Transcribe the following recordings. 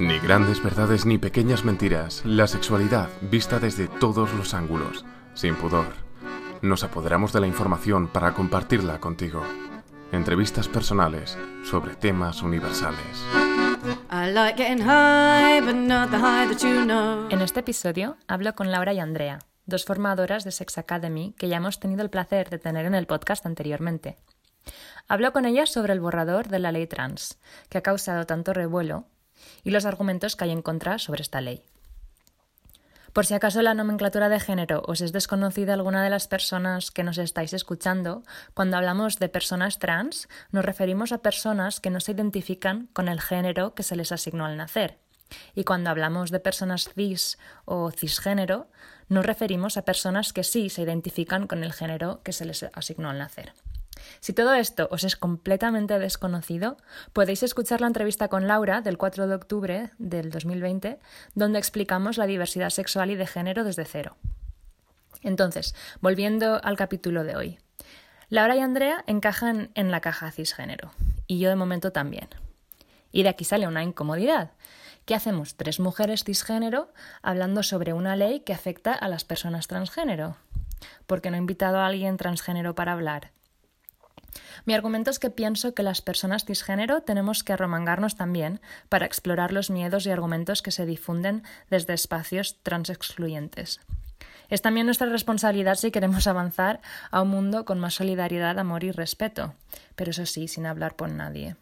Ni grandes verdades ni pequeñas mentiras, la sexualidad vista desde todos los ángulos, sin pudor. Nos apoderamos de la información para compartirla contigo. Entrevistas personales sobre temas universales. En este episodio hablo con Laura y Andrea, dos formadoras de Sex Academy que ya hemos tenido el placer de tener en el podcast anteriormente. Hablo con ellas sobre el borrador de la ley trans, que ha causado tanto revuelo y los argumentos que hay en contra sobre esta ley. Por si acaso la nomenclatura de género os es desconocida alguna de las personas que nos estáis escuchando, cuando hablamos de personas trans nos referimos a personas que no se identifican con el género que se les asignó al nacer. Y cuando hablamos de personas cis o cisgénero, nos referimos a personas que sí se identifican con el género que se les asignó al nacer. Si todo esto os es completamente desconocido, podéis escuchar la entrevista con Laura del 4 de octubre del 2020, donde explicamos la diversidad sexual y de género desde cero. Entonces, volviendo al capítulo de hoy. Laura y Andrea encajan en la caja cisgénero, y yo de momento también. Y de aquí sale una incomodidad. ¿Qué hacemos tres mujeres cisgénero hablando sobre una ley que afecta a las personas transgénero? ¿Por qué no he invitado a alguien transgénero para hablar? Mi argumento es que pienso que las personas cisgénero tenemos que arromangarnos también para explorar los miedos y argumentos que se difunden desde espacios transexcluyentes. Es también nuestra responsabilidad si queremos avanzar a un mundo con más solidaridad, amor y respeto, pero eso sí, sin hablar por nadie.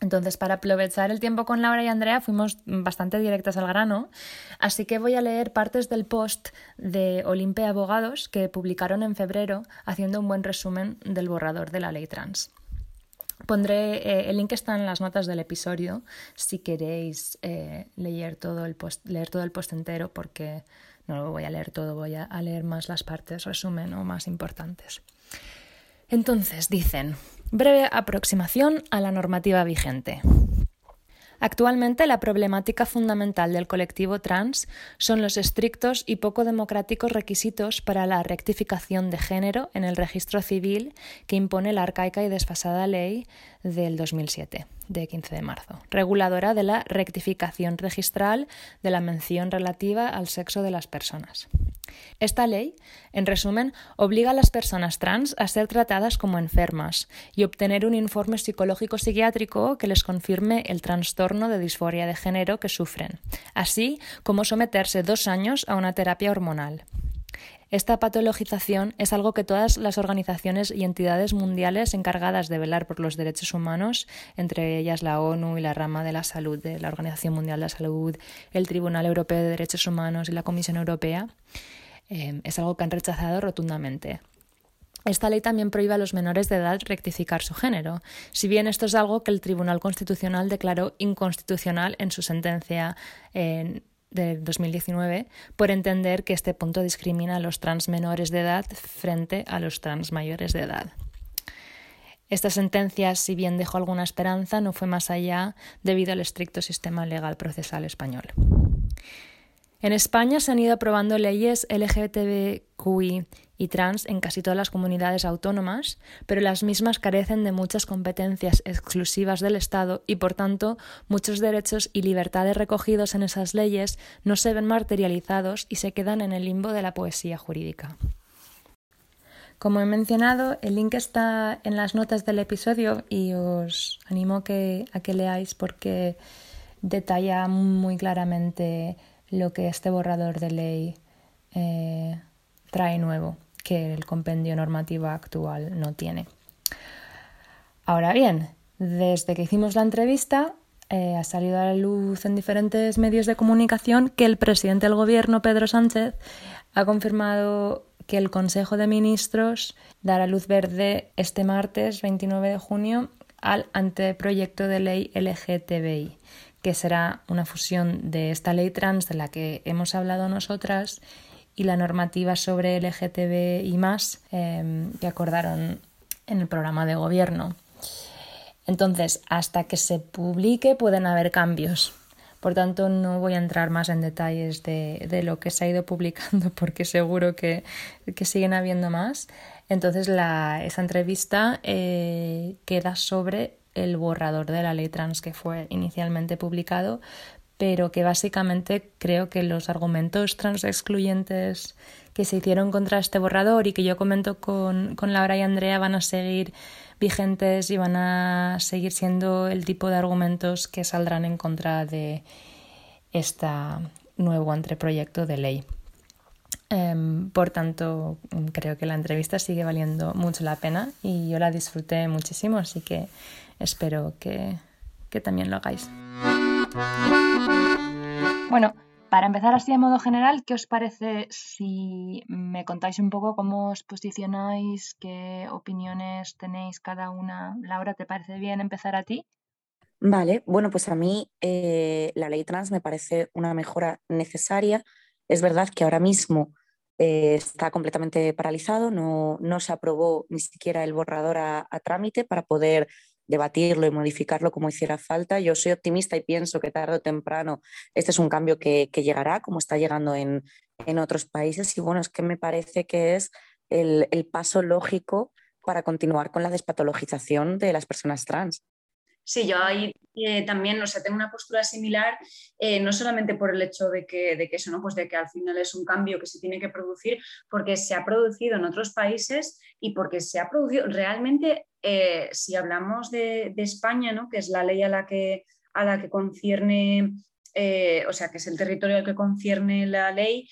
Entonces, para aprovechar el tiempo con Laura y Andrea, fuimos bastante directas al grano, así que voy a leer partes del post de Olimpia Abogados que publicaron en febrero haciendo un buen resumen del borrador de la ley trans. Pondré eh, el link está en las notas del episodio si queréis eh, leer, todo el post, leer todo el post entero porque no lo voy a leer todo, voy a leer más las partes resumen o más importantes. Entonces, dicen, breve aproximación a la normativa vigente. Actualmente la problemática fundamental del colectivo trans son los estrictos y poco democráticos requisitos para la rectificación de género en el registro civil que impone la arcaica y desfasada ley del 2007, de 15 de marzo, reguladora de la rectificación registral de la mención relativa al sexo de las personas. Esta ley, en resumen, obliga a las personas trans a ser tratadas como enfermas y obtener un informe psicológico psiquiátrico que les confirme el trastorno de disforia de género que sufren, así como someterse dos años a una terapia hormonal. Esta patologización es algo que todas las organizaciones y entidades mundiales encargadas de velar por los derechos humanos, entre ellas la ONU y la rama de la salud de la Organización Mundial de la Salud, el Tribunal Europeo de Derechos Humanos y la Comisión Europea, eh, es algo que han rechazado rotundamente. Esta ley también prohíbe a los menores de edad rectificar su género, si bien esto es algo que el Tribunal Constitucional declaró inconstitucional en su sentencia en de 2019 por entender que este punto discrimina a los trans menores de edad frente a los trans mayores de edad. Esta sentencia, si bien dejó alguna esperanza, no fue más allá debido al estricto sistema legal procesal español. En España se han ido aprobando leyes LGTBQI y trans en casi todas las comunidades autónomas, pero las mismas carecen de muchas competencias exclusivas del Estado y, por tanto, muchos derechos y libertades recogidos en esas leyes no se ven materializados y se quedan en el limbo de la poesía jurídica. Como he mencionado, el link está en las notas del episodio y os animo a que leáis porque detalla muy claramente lo que este borrador de ley eh, trae nuevo que el compendio normativo actual no tiene. Ahora bien, desde que hicimos la entrevista eh, ha salido a la luz en diferentes medios de comunicación que el presidente del gobierno, Pedro Sánchez, ha confirmado que el Consejo de Ministros dará luz verde este martes 29 de junio al anteproyecto de ley LGTBI, que será una fusión de esta ley trans de la que hemos hablado nosotras y la normativa sobre LGTB y más em, que acordaron en el programa de gobierno. Entonces, hasta que se publique pueden haber cambios. Por tanto, no voy a entrar más en detalles de, lo que se ha ido publicando porque seguro que, siguen habiendo más. Entonces, esa entrevista eh, queda sobre el borrador de la ley trans que fue inicialmente publicado, pero que básicamente creo que los argumentos trans excluyentes que se hicieron contra este borrador y que yo comento con, con Laura y Andrea van a seguir vigentes y van a seguir siendo el tipo de argumentos que saldrán en contra de este nuevo anteproyecto de ley. Em, por tanto, creo que la entrevista sigue valiendo mucho la pena y yo la disfruté muchísimo, así que espero que, que también lo hagáis. Bueno, para empezar así de modo general, ¿qué os parece si me contáis un poco cómo os posicionáis, qué opiniones tenéis cada una? Laura, ¿te parece bien empezar a ti? Vale, bueno, pues a mí eh, la ley trans me parece una mejora necesaria. Es verdad que ahora mismo eh, está completamente paralizado, no, no, se aprobó ni siquiera el borrador a, a trámite para poder debatirlo y modificarlo como hiciera falta. Yo soy optimista y pienso que tarde o temprano este es un cambio que, llegará, como está llegando en, otros países. Y bueno, es que me parece que es el, paso lógico para continuar con la despatologización de las personas trans. Sí, yo ahí eh, también, o sea, tengo una postura similar, eh, no solamente por el hecho de que, de que eso, ¿no? Pues de que al final es un cambio que se tiene que producir, porque se ha producido en otros países y porque se ha producido realmente eh, si hablamos de, España, ¿no? que es la ley a la que, a la que concierne, o sea, que es el territorio al que concierne la ley,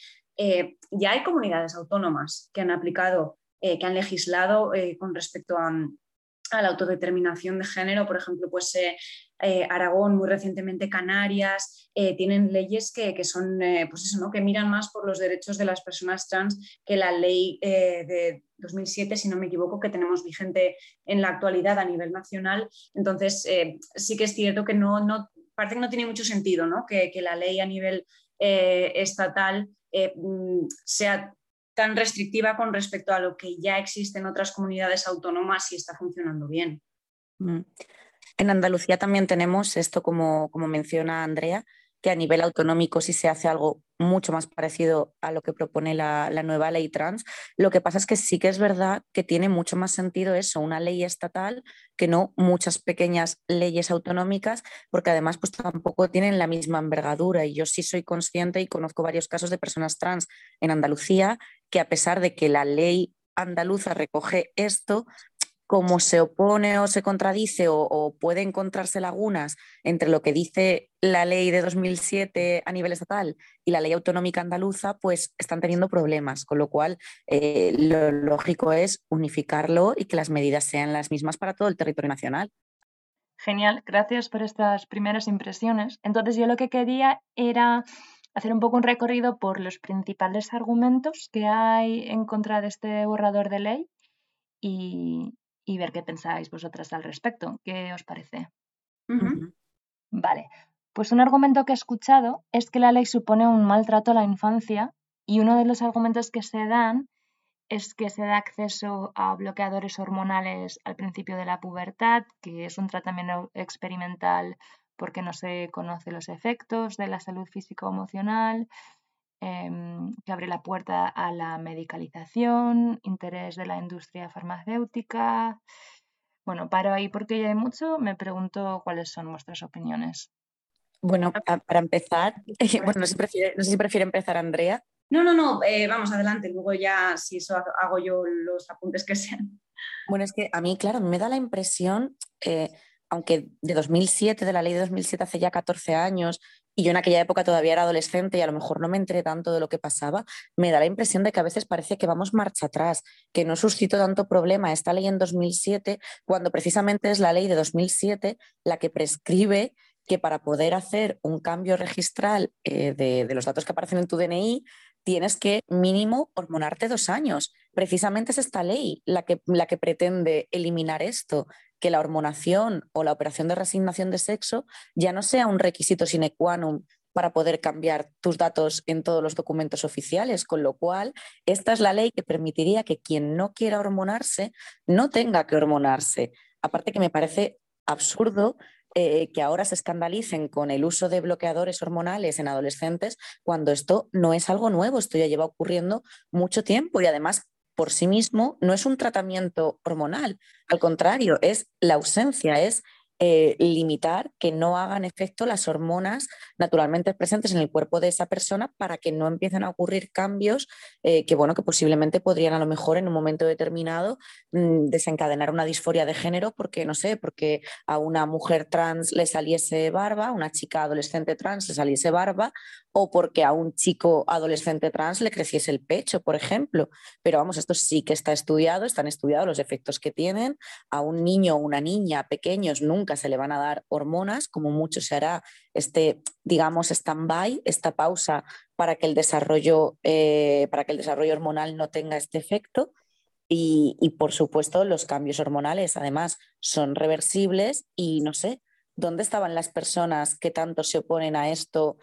ya hay comunidades autónomas que han aplicado, que han legislado con respecto a, a la autodeterminación de género, por ejemplo, pues eh, eh, Aragón, muy recientemente Canarias, eh, tienen leyes que, son, pues eso, ¿no? que miran más por los derechos de las personas trans que la ley de 2007, si no me equivoco, que tenemos vigente en la actualidad a nivel nacional. Entonces, sí que es cierto que no, no, parece que no tiene mucho sentido ¿no? Que, que la ley a nivel estatal mm, sea tan restrictiva con respecto a lo que ya existe en otras comunidades autónomas y está funcionando bien. Mm. En Andalucía también tenemos esto, como, como menciona Andrea, que a nivel autonómico sí se hace algo mucho más parecido a lo que propone la, nueva ley trans. Lo que pasa es que sí que es verdad que tiene mucho más sentido eso, una ley estatal, que no muchas pequeñas leyes autonómicas, porque además pues tampoco tienen la misma envergadura. Y yo sí soy consciente y conozco varios casos de personas trans en Andalucía que a pesar de que la ley andaluza recoge esto, como se opone o se contradice o, puede encontrarse lagunas entre lo que dice la ley de 2007 a nivel estatal y la ley autonómica andaluza, pues están teniendo problemas, con lo cual eh, lo lógico es unificarlo y que las medidas sean las mismas para todo el territorio nacional. Genial, gracias por estas primeras impresiones. Entonces yo lo que quería era hacer un poco un recorrido por los principales argumentos que hay en contra de este borrador de ley y, y ver qué pensáis vosotras al respecto. ¿Qué os parece? Vale, pues un argumento que he escuchado es que la ley supone un maltrato a la infancia y uno de los argumentos que se dan es que se da acceso a bloqueadores hormonales al principio de la pubertad, que es un tratamiento experimental porque no se conocen los efectos de la salud físico-emocional Em, que abre la puerta a la medicalización, interés de la industria farmacéutica. Bueno, paro ahí porque ya hay mucho. Me pregunto cuáles son vuestras opiniones. Bueno, para empezar, bueno, no sé, si prefiere, empezar Andrea. No, no, no, eh, vamos adelante, luego ya si eso hago yo los apuntes que sean. Bueno, es que a mí, claro, me da la impresión, eh, aunque de 2007, de la ley de 2007 hace ya 14 años, y yo en aquella época todavía era adolescente y a lo mejor no me enteré tanto de lo que pasaba, me da la impresión de que a veces parece que vamos marcha atrás, que no suscitó tanto problema esta ley en 2007, cuando precisamente es la ley de 2007 la que prescribe que para poder hacer un cambio registral eh, de, de los datos que aparecen en tu DNI, tienes que mínimo hormonarte dos años. Precisamente es esta ley la que, la que pretende eliminar esto que la hormonación o la operación de resignación de sexo ya no sea un requisito sine qua non para poder cambiar tus datos en todos los documentos oficiales, con lo cual esta es la ley que permitiría que quien no quiera hormonarse no tenga que hormonarse. Aparte que me parece absurdo eh, que ahora se escandalicen con el uso de bloqueadores hormonales en adolescentes cuando esto no es algo nuevo, esto ya lleva ocurriendo mucho tiempo y además por sí mismo no es un tratamiento hormonal, al contrario, es la ausencia, es eh, limitar que no hagan efecto las hormonas naturalmente presentes en el cuerpo de esa persona para que no empiecen a ocurrir cambios eh, que, bueno, que posiblemente podrían a lo mejor en un momento determinado mm, desencadenar una disforia de género porque, no sé, porque a una mujer trans le saliese barba, a una chica adolescente trans le saliese barba o porque a un chico adolescente trans le creciese el pecho, por ejemplo. Pero vamos, esto sí que está estudiado, están estudiados los efectos que tienen. A un niño o una niña pequeños nunca se le van a dar hormonas, como mucho se hará este, digamos, stand-by, esta pausa para que el desarrollo, eh, para que el desarrollo hormonal no tenga este efecto. Y, y, por supuesto, los cambios hormonales, además, son reversibles y no sé, ¿dónde estaban las personas que tanto se oponen a esto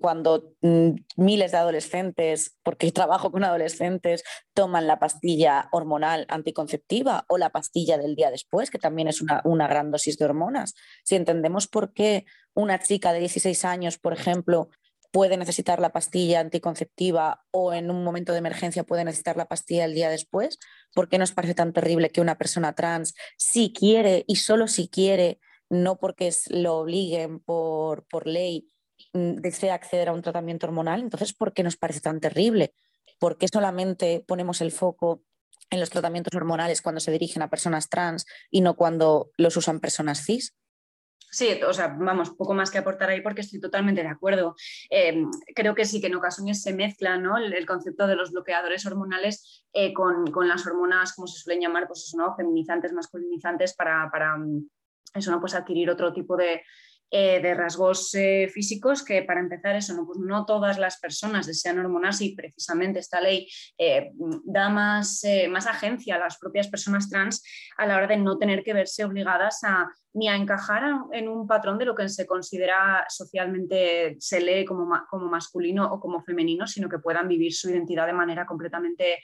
cuando mm, miles de adolescentes, porque trabajo con adolescentes, toman la pastilla hormonal anticonceptiva o la pastilla del día después, que también es una, gran dosis de hormonas. Si entendemos por qué una chica de 16 años, por ejemplo, puede necesitar la pastilla anticonceptiva o en un momento de emergencia puede necesitar la pastilla el día después, ¿por qué nos parece tan terrible que una persona trans, si quiere y solo si quiere, no porque lo obliguen por, ley, desea acceder a un tratamiento hormonal, entonces, ¿por qué nos parece tan terrible? ¿Por qué solamente ponemos el foco en los tratamientos hormonales cuando se dirigen a personas trans y no cuando los usan personas cis? Sí, o sea, vamos, poco más que aportar ahí porque estoy totalmente de acuerdo. Eh, creo que sí que en ocasiones se mezcla ¿no? el, concepto de los bloqueadores hormonales eh, con, las hormonas, como se suelen llamar, pues eso, ¿no? feminizantes, masculinizantes, para, para mm, eso, ¿no? pues adquirir otro tipo de, eh, de rasgos eh, físicos que para empezar eso, no, pues no todas las personas desean hormonas y precisamente esta ley eh, da más, más agencia a las propias personas trans a la hora de no tener que verse obligadas a ni a encajar en un patrón de lo que se considera socialmente, se lee como, como masculino o como femenino, sino que puedan vivir su identidad de manera completamente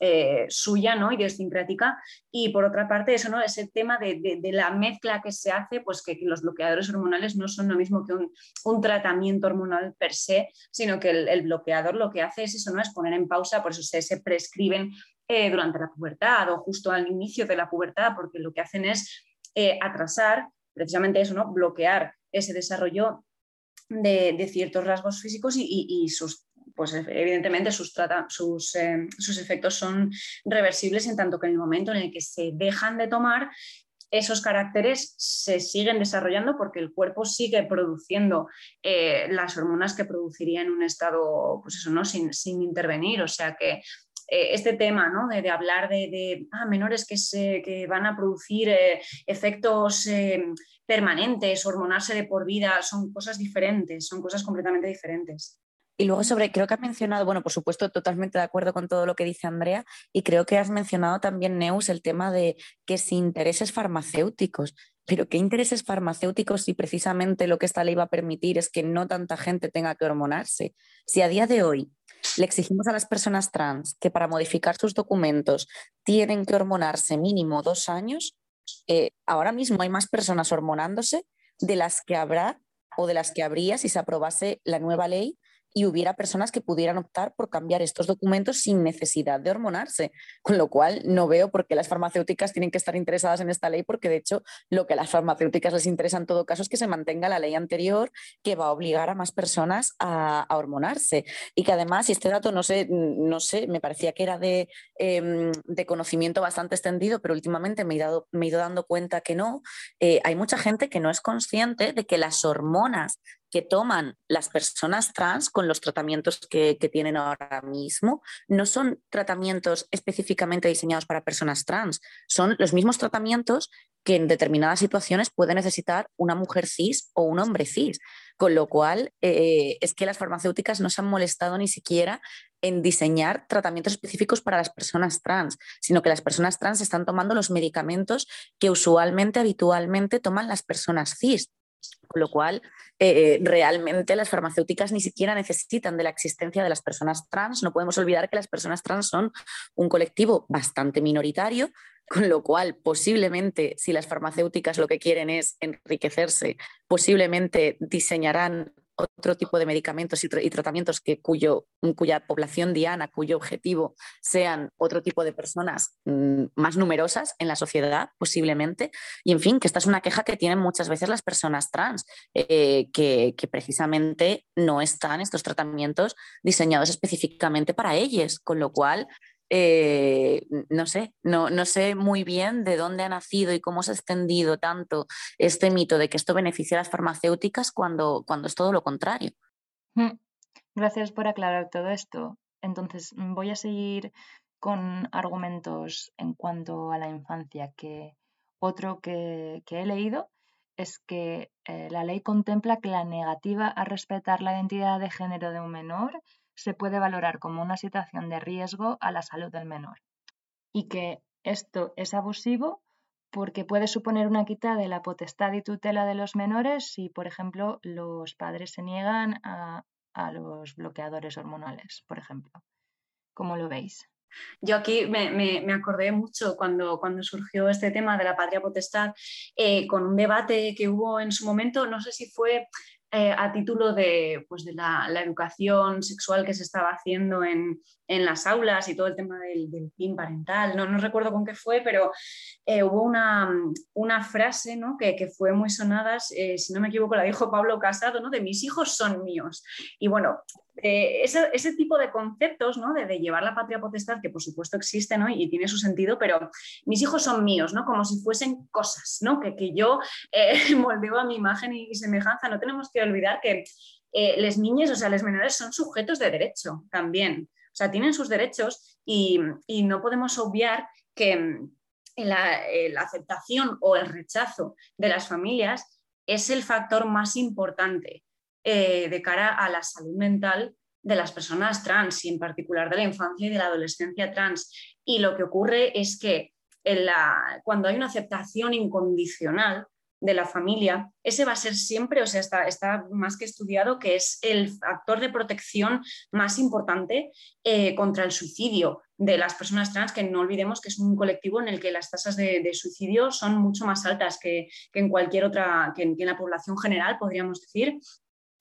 eh, suya ¿no? idiosincrática. Y por otra parte eso no ese tema de, la mezcla que se hace pues que, los bloqueadores hormonales no son lo mismo que un, tratamiento hormonal per se sino que el, bloqueador lo que hace es eso no es poner en pausa por eso se, prescriben eh, durante la pubertad o justo al inicio de la pubertad porque lo que hacen es eh, atrasar precisamente eso no bloquear ese desarrollo de, ciertos rasgos físicos y, sus pues evidentemente sus, sus, eh, sus, efectos son reversibles en tanto que en el momento en el que se dejan de tomar, esos caracteres se siguen desarrollando porque el cuerpo sigue produciendo eh, las hormonas que produciría en un estado, pues eso, ¿no? sin, sin intervenir. O sea que eh, este tema ¿no? de, hablar de, ah, menores que, se, que, van a producir efectos permanentes, hormonarse de por vida, son cosas diferentes, son cosas completamente diferentes. Y luego sobre, creo que has mencionado, bueno, por supuesto, totalmente de acuerdo con todo lo que dice Andrea, y creo que has mencionado también, Neus, el tema de que sin intereses farmacéuticos. Pero ¿qué intereses farmacéuticos si precisamente lo que esta ley va a permitir es que no tanta gente tenga que hormonarse? Si a día de hoy le exigimos a las personas trans que para modificar sus documentos tienen que hormonarse mínimo dos años, eh, ahora mismo hay más personas hormonándose de las que habrá o de las que habría si se aprobase la nueva ley y hubiera personas que pudieran optar por cambiar estos documentos sin necesidad de hormonarse. Con lo cual, no veo por qué las farmacéuticas tienen que estar interesadas en esta ley, porque de hecho lo que a las farmacéuticas les interesa en todo caso es que se mantenga la ley anterior que va a obligar a más personas a, hormonarse. Y que además, y este dato no sé, no sé me parecía que era de, em, de conocimiento bastante extendido, pero últimamente me he, dado, me he ido dando cuenta que no, eh, hay mucha gente que no es consciente de que las hormonas que toman las personas trans con los tratamientos que, tienen ahora mismo no son tratamientos específicamente diseñados para personas trans, son los mismos tratamientos que en determinadas situaciones puede necesitar una mujer cis o un hombre cis. Con lo cual, eh, es que las farmacéuticas no se han molestado ni siquiera en diseñar tratamientos específicos para las personas trans, sino que las personas trans están tomando los medicamentos que usualmente, habitualmente toman las personas cis. Con lo cual, eh, realmente las farmacéuticas ni siquiera necesitan de la existencia de las personas trans. No podemos olvidar que las personas trans son un colectivo bastante minoritario, con lo cual posiblemente si las farmacéuticas lo que quieren es enriquecerse, posiblemente diseñarán otro tipo de medicamentos y, tratamientos que cuya población diana, cuyo objetivo sean otro tipo de personas mm, más numerosas en la sociedad, posiblemente. Y en fin, que esta es una queja que tienen muchas veces las personas trans, eh, que, precisamente no están estos tratamientos diseñados específicamente para ellos, con lo cual eh, no sé, no, no sé muy bien de dónde ha nacido y cómo se ha extendido tanto este mito de que esto beneficia a las farmacéuticas cuando, cuando es todo lo contrario. Mm, gracias por aclarar todo esto. Entonces, voy a seguir con argumentos en cuanto a la infancia, que otro que, he leído es que eh, la ley contempla que la negativa a respetar la identidad de género de un menor se puede valorar como una situación de riesgo a la salud del menor y que esto es abusivo porque puede suponer una quita de la potestad y tutela de los menores si, por ejemplo, los padres se niegan a, los bloqueadores hormonales, por ejemplo. ¿Cómo lo veis? Yo aquí me, acordé mucho cuando, cuando, surgió este tema de la patria potestad, eh, con un debate que hubo en su momento, no sé si fue eh, a título de, pues de la, educación sexual que se estaba haciendo en, las aulas y todo el tema del, del PIN parental. No, no, recuerdo con qué fue, pero eh, hubo una, una frase ¿no? que, que, fue muy sonada, eh, si no me equivoco, la dijo Pablo Casado, ¿no? de mis hijos son míos. Y bueno, ese, ese, tipo de conceptos ¿no? de, llevar la patria potestad, que por supuesto existe ¿no? y, tiene su sentido, pero mis hijos son míos, ¿no? como si fuesen cosas ¿no? que, que yo moldeo a mi imagen y semejanza. No tenemos que olvidar que eh, las niñas, o sea, los menores son sujetos de derecho también. O sea, tienen sus derechos y, no podemos obviar que mm, eh, la, aceptación o el rechazo de las familias es el factor más importante eh, de cara a la salud mental de las personas trans y en particular de la infancia y de la adolescencia trans. Y lo que ocurre es que cuando hay una aceptación incondicional, de la familia, ese va a ser siempre, o sea, está, está más que estudiado que es el factor de protección más importante eh, contra el suicidio de las personas trans, que no olvidemos que es un colectivo en el que las tasas de, suicidio son mucho más altas que, en cualquier otra, que en la población general, podríamos decir,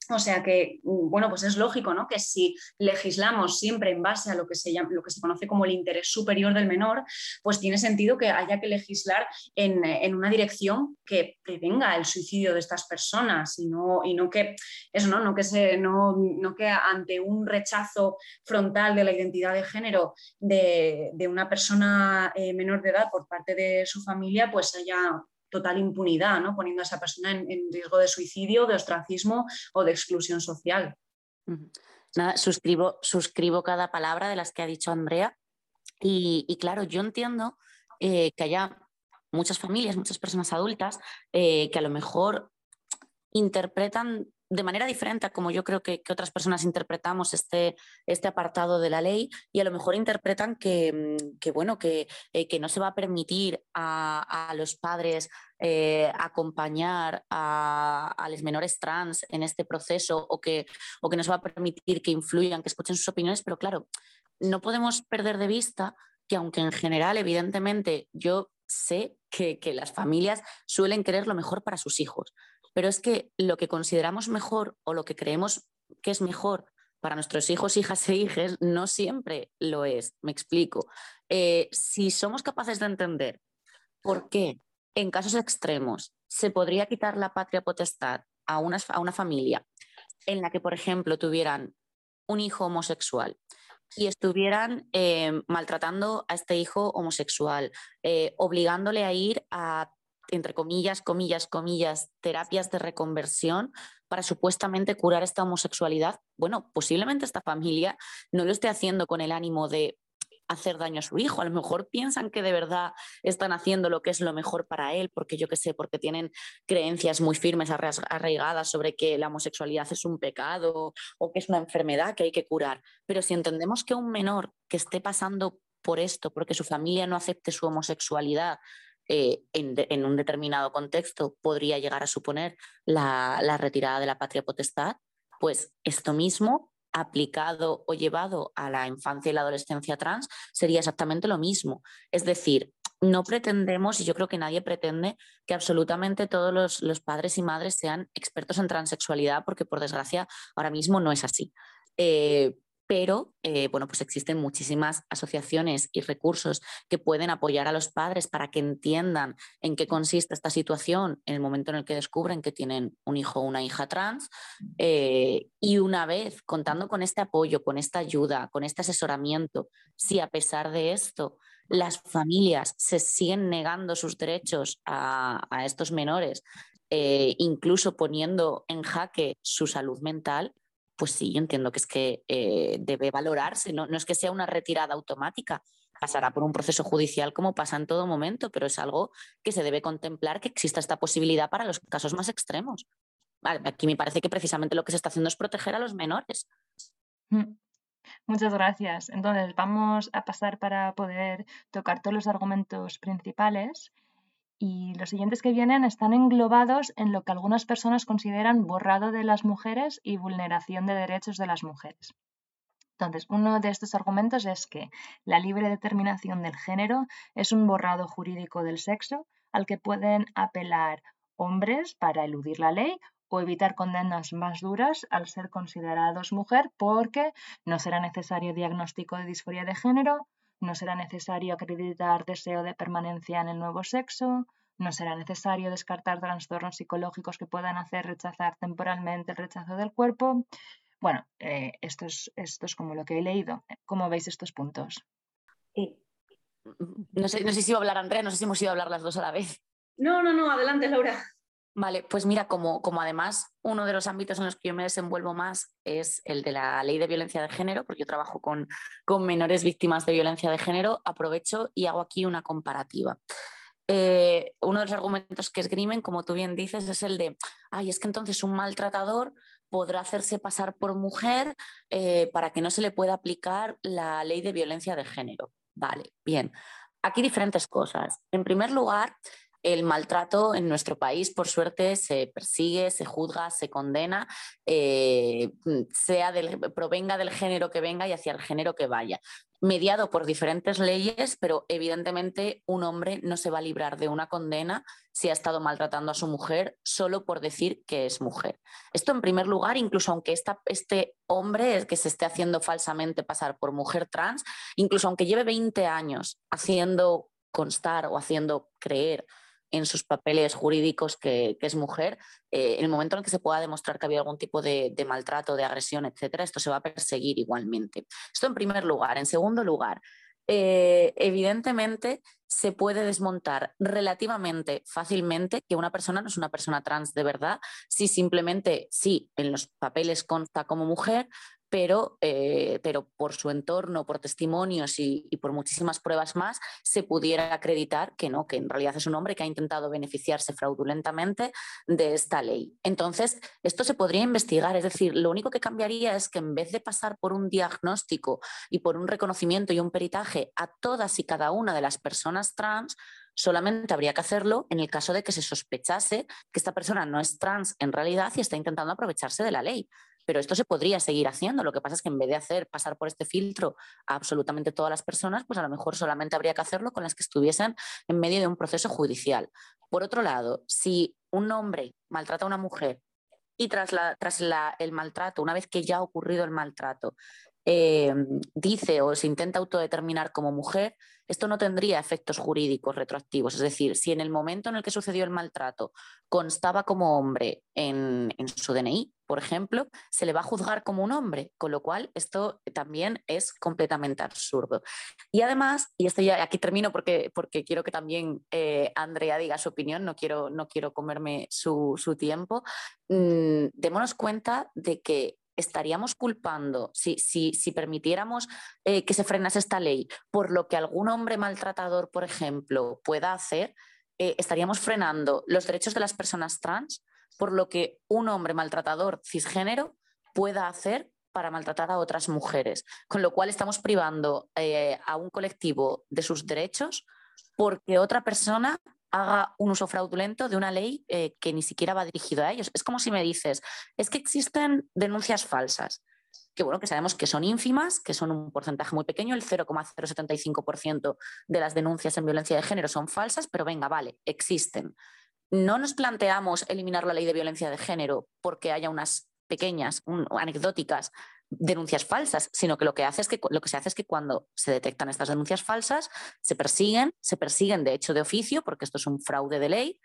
o sea que, mm, bueno, pues es lógico, ¿no? Que si legislamos siempre en base a lo que se llama, lo que se conoce como el interés superior del menor, pues tiene sentido que haya que legislar en, una dirección que prevenga el suicidio de estas personas y no, y no que eso, ¿no? No que se, no, que ante un rechazo frontal de la identidad de género de, una persona eh, menor de edad por parte de su familia, pues haya total impunidad, ¿no? poniendo a esa persona en, riesgo de suicidio, de ostracismo o de exclusión social. Nada, suscribo, cada palabra de las que ha dicho Andrea. Y, claro, yo entiendo eh, que haya muchas familias, muchas personas adultas eh, que a lo mejor interpretan de manera diferente a como yo creo que, otras personas interpretamos este, este, apartado de la ley y a lo mejor interpretan que, mm, bueno, que, eh, que, no se va a permitir a, los padres eh, acompañar a, los menores trans en este proceso o que, o que no se va a permitir que influyan, que escuchen sus opiniones, pero claro, no podemos perder de vista que aunque en general, evidentemente, yo sé que, que, las familias suelen querer lo mejor para sus hijos, pero es que lo que consideramos mejor o lo que creemos que es mejor para nuestros hijos, hijas e hijas no siempre lo es. Me explico. Eh, si somos capaces de entender por qué en casos extremos se podría quitar la patria potestad a una, a una familia en la que, por ejemplo, tuvieran un hijo homosexual y estuvieran eh, maltratando a este hijo homosexual, eh, obligándole a ir a entre comillas, comillas, comillas, terapias de reconversión para supuestamente curar esta homosexualidad, bueno, posiblemente esta familia no lo esté haciendo con el ánimo de hacer daño a su hijo. A lo mejor piensan que de verdad están haciendo lo que es lo mejor para él, porque yo qué sé, porque tienen creencias muy firmes, arraigadas sobre que la homosexualidad es un pecado o que es una enfermedad que hay que curar. Pero si entendemos que un menor que esté pasando por esto, porque su familia no acepte su homosexualidad, eh, en, un determinado contexto podría llegar a suponer la, retirada de la patria potestad, pues esto mismo aplicado o llevado a la infancia y la adolescencia trans sería exactamente lo mismo. Es decir, no pretendemos, y yo creo que nadie pretende, que absolutamente todos los, padres y madres sean expertos en transexualidad, porque por desgracia ahora mismo no es así. Eh, pero eh, bueno, pues existen muchísimas asociaciones y recursos que pueden apoyar a los padres para que entiendan en qué consiste esta situación en el momento en el que descubren que tienen un hijo o una hija trans. Eh, y una vez contando con este apoyo, con esta ayuda, con este asesoramiento, si a pesar de esto las familias se siguen negando sus derechos a, estos menores, eh, incluso poniendo en jaque su salud mental, pues sí, yo entiendo que es que eh, debe valorarse, no, es que sea una retirada automática, pasará por un proceso judicial como pasa en todo momento, pero es algo que se debe contemplar que exista esta posibilidad para los casos más extremos. Aquí me parece que precisamente lo que se está haciendo es proteger a los menores. Mm. Muchas gracias. Entonces, vamos a pasar para poder tocar todos los argumentos principales. Y los siguientes que vienen están englobados en lo que algunas personas consideran borrado de las mujeres y vulneración de derechos de las mujeres. Entonces, uno de estos argumentos es que la libre determinación del género es un borrado jurídico del sexo al que pueden apelar hombres para eludir la ley o evitar condenas más duras al ser considerados mujer porque no será necesario diagnóstico de disforia de género, no será necesario acreditar deseo de permanencia en el nuevo sexo, no será necesario descartar trastornos psicológicos que puedan hacer rechazar temporalmente el rechazo del cuerpo. Bueno, eh, esto, es, esto es como lo que he leído. ¿Cómo veis estos puntos? No sé, no sé si iba a hablar Andrea, no sé si hemos ido a hablar las dos a la vez. No, no, no, adelante Laura. Vale, pues mira, como, como además uno de los ámbitos en los que yo me desenvuelvo más es el de la ley de violencia de género, porque yo trabajo con, con menores víctimas de violencia de género, aprovecho y hago aquí una comparativa. Eh, uno de los argumentos que esgrimen, como tú bien dices, es el de, ay, es que entonces un maltratador podrá hacerse pasar por mujer eh, para que no se le pueda aplicar la ley de violencia de género. Vale, bien. Aquí diferentes cosas. En primer lugar, el maltrato en nuestro país, por suerte, se persigue, se juzga, se condena, eh, sea provenga del género que venga y hacia el género que vaya. Mediado por diferentes leyes, pero evidentemente un hombre no se va a librar de una condena si ha estado maltratando a su mujer solo por decir que es mujer. Esto en primer lugar, incluso aunque este hombre que se esté haciendo falsamente pasar por mujer trans, incluso aunque lleve 20 años haciendo constar o haciendo creer en sus papeles jurídicos que, es mujer, eh, en el momento en el que se pueda demostrar que había algún tipo de, maltrato, de agresión, etcétera, esto se va a perseguir igualmente. Esto en primer lugar. En segundo lugar, eh, evidentemente se puede desmontar relativamente fácilmente que una persona no es una persona trans de verdad si simplemente, sí, en los papeles consta como mujer, pero, eh, pero por su entorno, por testimonios y, por muchísimas pruebas más, se pudiera acreditar que no, que en realidad es un hombre que ha intentado beneficiarse fraudulentamente de esta ley. Entonces, esto se podría investigar, es decir, lo único que cambiaría es que en vez de pasar por un diagnóstico y por un reconocimiento y un peritaje a todas y cada una de las personas trans, solamente habría que hacerlo en el caso de que se sospechase que esta persona no es trans en realidad y está intentando aprovecharse de la ley. Pero esto se podría seguir haciendo. Lo que pasa es que en vez de hacer pasar por este filtro a absolutamente todas las personas, pues a lo mejor solamente habría que hacerlo con las que estuviesen en medio de un proceso judicial. Por otro lado, si un hombre maltrata a una mujer y tras, tras el maltrato, una vez que ya ha ocurrido el maltrato, eh, dice o se intenta autodeterminar como mujer, esto no tendría efectos jurídicos retroactivos. Es decir, si en el momento en el que sucedió el maltrato constaba como hombre en, su DNI, por ejemplo, se le va a juzgar como un hombre, con lo cual esto también es completamente absurdo. Y además, y esto ya aquí termino porque, porque quiero que también eh, Andrea diga su opinión, no quiero, no quiero comerme su, tiempo, mm, démonos cuenta de que estaríamos culpando, si, si, permitiéramos eh, que se frenase esta ley, por lo que algún hombre maltratador, por ejemplo, pueda hacer, eh, estaríamos frenando los derechos de las personas trans, por lo que un hombre maltratador cisgénero pueda hacer para maltratar a otras mujeres, con lo cual estamos privando eh, a un colectivo de sus derechos porque otra persona haga un uso fraudulento de una ley eh, que ni siquiera va dirigido a ellos. Es como si me dices, es que existen denuncias falsas. que bueno, que sabemos que son ínfimas, que son un porcentaje muy pequeño, el 0,075% de las denuncias en violencia de género son falsas, pero venga, vale, existen. No nos planteamos eliminar la ley de violencia de género porque haya unas pequeñas, anecdóticas denuncias falsas, sino que lo que hace es que lo que se hace es que cuando se detectan estas denuncias falsas, se persiguen, se persiguen de hecho de oficio, porque esto es un fraude de ley,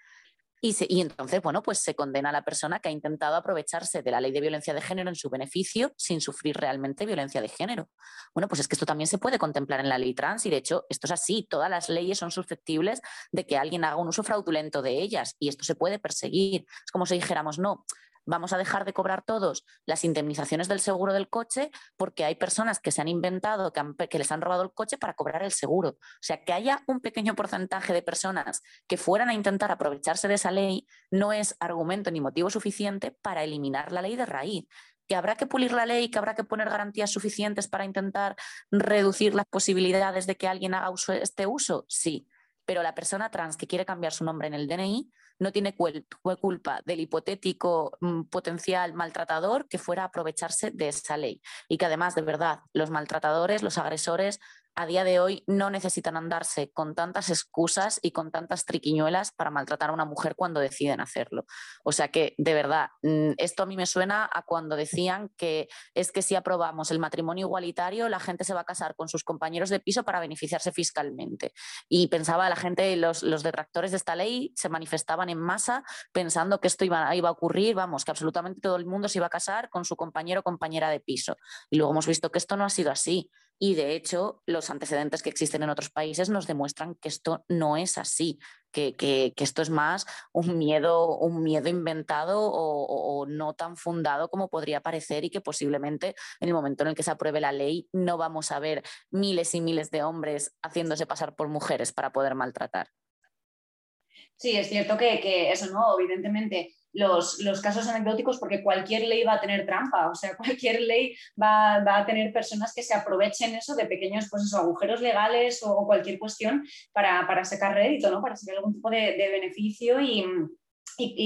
y, entonces, bueno, pues se condena a la persona que ha intentado aprovecharse de la ley de violencia de género en su beneficio sin sufrir realmente violencia de género. Bueno, pues es que esto también se puede contemplar en la ley trans y de hecho esto es así, todas las leyes son susceptibles de que alguien haga un uso fraudulento de ellas y esto se puede perseguir. Es como si dijéramos, no, vamos a dejar de cobrar todos las indemnizaciones del seguro del coche porque hay personas que se han inventado, que, les han robado el coche para cobrar el seguro. O sea, que haya un pequeño porcentaje de personas que fueran a intentar aprovecharse de esa ley no es argumento ni motivo suficiente para eliminar la ley de raíz que habrá que pulir la ley, que habrá que poner garantías suficientes para intentar reducir las posibilidades de que alguien haga uso, este uso, sí. Pero la persona trans que quiere cambiar su nombre en el DNI no tiene culpa del hipotético mm, potencial maltratador que fuera a aprovecharse de esa ley. Y que además, de verdad, los maltratadores, los agresores a día de hoy no necesitan andarse con tantas excusas y con tantas triquiñuelas para maltratar a una mujer cuando deciden hacerlo. O sea que, de verdad, mm, esto a mí me suena a cuando decían que es que si aprobamos el matrimonio igualitario, la gente se va a casar con sus compañeros de piso para beneficiarse fiscalmente. Y pensaba la gente, los, los detractores de esta ley se manifestaban en masa pensando que esto iba, iba a ocurrir, vamos, que absolutamente todo el mundo se iba a casar con su compañero o compañera de piso. Y luego hemos visto que esto no ha sido así. Y de hecho, los antecedentes que existen en otros países nos demuestran que esto no es así, que, esto es más un miedo, un miedo inventado o, no tan fundado como podría parecer y que posiblemente en el momento en el que se apruebe la ley no vamos a ver miles y miles de hombres haciéndose pasar por mujeres para poder maltratar. Sí, es cierto que, que eso no, evidentemente los, casos anecdóticos porque cualquier ley va a tener trampa, o sea, cualquier ley va, a tener personas que se aprovechen eso de pequeños pues agujeros legales o, cualquier cuestión para, sacar rédito, ¿no? para sacar algún tipo de, beneficio y,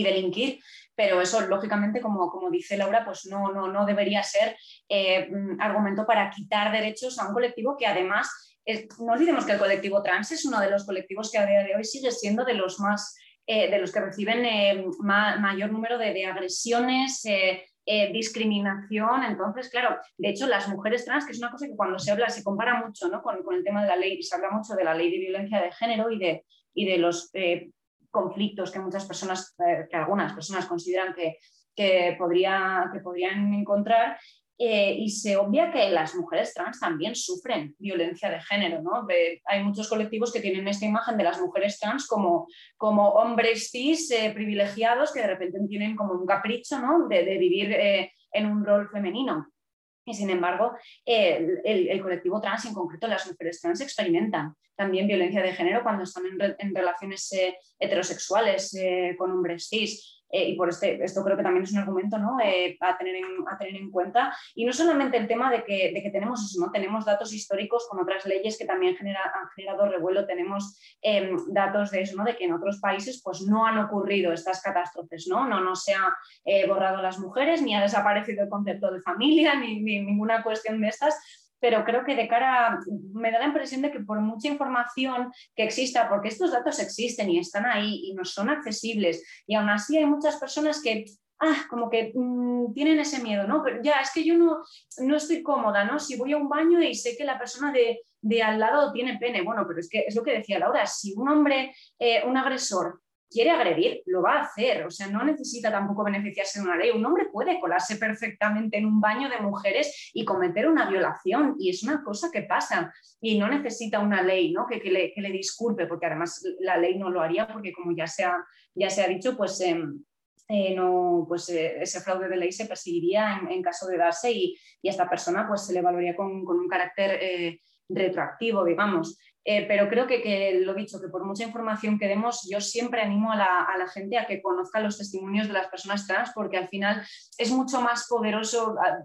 delinquir. Pero eso, lógicamente, como, como dice Laura, pues no, no, no debería ser eh, argumento para quitar derechos a un colectivo que además no olvidemos que el colectivo trans es uno de los colectivos que a día de hoy sigue siendo de los más eh, de los que reciben eh, mayor número de, agresiones, eh, discriminación. Entonces, claro, de hecho, las mujeres trans, que es una cosa que cuando se habla, se compara mucho con, el tema de la ley, se habla mucho de la ley de violencia de género y de, y de los conflictos que muchas personas, que algunas personas consideran que, que, podría, que podrían encontrar. Eh, y se obvia que las mujeres trans también sufren violencia de género. ¿no? hay muchos colectivos que tienen esta imagen de las mujeres trans como, como hombres cis eh, privilegiados que de repente tienen como un capricho ¿no? de, vivir eh, en un rol femenino. Y sin embargo, el, colectivo trans, en concreto las mujeres trans, experimentan también violencia de género cuando están en relaciones heterosexuales con hombres cis. Eh, y por este, esto creo que también es un argumento ¿no? Eh, a, tener en, a, tener en, cuenta. Y no solamente el tema de que, de que, tenemos eso, ¿no? tenemos datos históricos con otras leyes que también genera, han generado revuelo, tenemos em, datos de eso, de que en otros países pues, no han ocurrido estas catástrofes, no, no, no se ha eh, borrado las mujeres, ni ha desaparecido el concepto de familia, ni ninguna cuestión de estas, pero creo que de cara, me da la impresión de que por mucha información que exista, porque estos datos existen y están ahí y nos son accesibles, y aún así hay muchas personas que ah, como que mm, tienen ese miedo, ¿no? Pero ya, es que yo no, no estoy cómoda, ¿no? Si voy a un baño y sé que la persona de, de al lado tiene pene, bueno, pero es que es lo que decía Laura, si un hombre, eh, un agresor, quiere agredir, lo va a hacer. O sea, no necesita tampoco beneficiarse de una ley. Un hombre puede colarse perfectamente en un baño de mujeres y cometer una violación. Y es una cosa que pasa. Y no necesita una ley ¿no? que, le, disculpe, porque además la ley no lo haría, porque como ya se ha, dicho, pues... Em, eh, no, pues, eh, ese fraude de ley se perseguiría en, caso de darse y, a esta persona pues, se le evaluaría con, un carácter eh, retroactivo, digamos. Eh, pero creo que, que, lo dicho, que por mucha información que demos, yo siempre animo a la, gente a que conozca los testimonios de las personas trans, porque al final es mucho más poderoso ah,